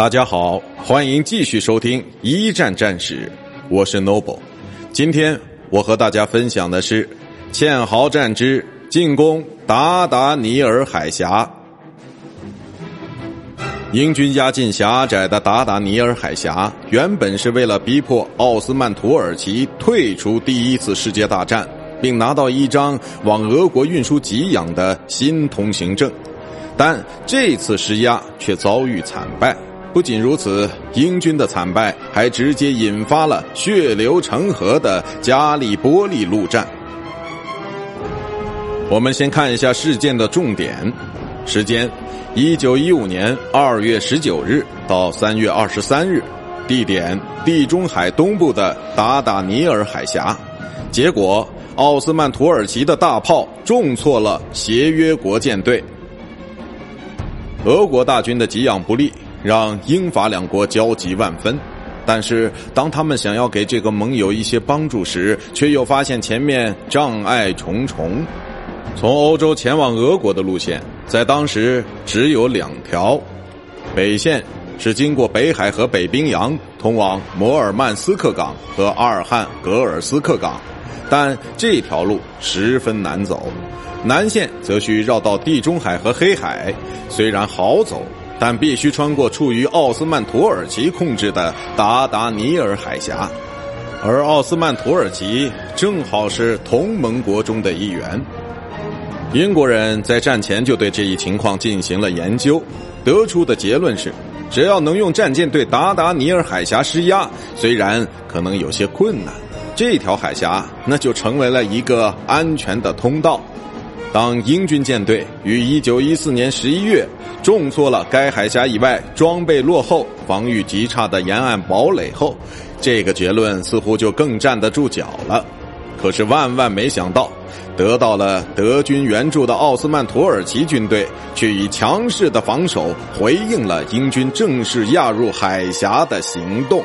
大家好，欢迎继续收听一战战史，我是 Noble。今天我和大家分享的是堑壕战之进攻达达尼尔海峡。英军压进狭窄的达达尼尔海峡，原本是为了逼迫奥斯曼土耳其退出第一次世界大战，并拿到一张往俄国运输给养的新通行证。但这次施压却遭遇惨败。不仅如此，英军的惨败还直接引发了血流成河的加利波利陆战。我们先看一下事件的重点：时间，一九一五年二月十九日到三月二十三日；地点，地中海东部的达达尼尔海峡。结果，奥斯曼土耳其的大炮重挫了协约国舰队。俄国大军的给养不利。让英法两国焦急万分，但是当他们想要给这个盟友一些帮助时，却又发现前面障碍重重。从欧洲前往俄国的路线，在当时只有两条：北线是经过北海和北冰洋，通往摩尔曼斯克港和阿尔汉格尔斯克港，但这条路十分难走；南线则需绕到地中海和黑海，虽然好走。但必须穿过处于奥斯曼土耳其控制的达达尼尔海峡，而奥斯曼土耳其正好是同盟国中的一员。英国人在战前就对这一情况进行了研究，得出的结论是：只要能用战舰对达达尼尔海峡施压，虽然可能有些困难，这条海峡那就成为了一个安全的通道。当英军舰队于一九一四年十一月重挫了该海峡以外装备落后、防御极差的沿岸堡垒后，这个结论似乎就更站得住脚了。可是万万没想到，得到了德军援助的奥斯曼土耳其军队却以强势的防守回应了英军正式压入海峡的行动。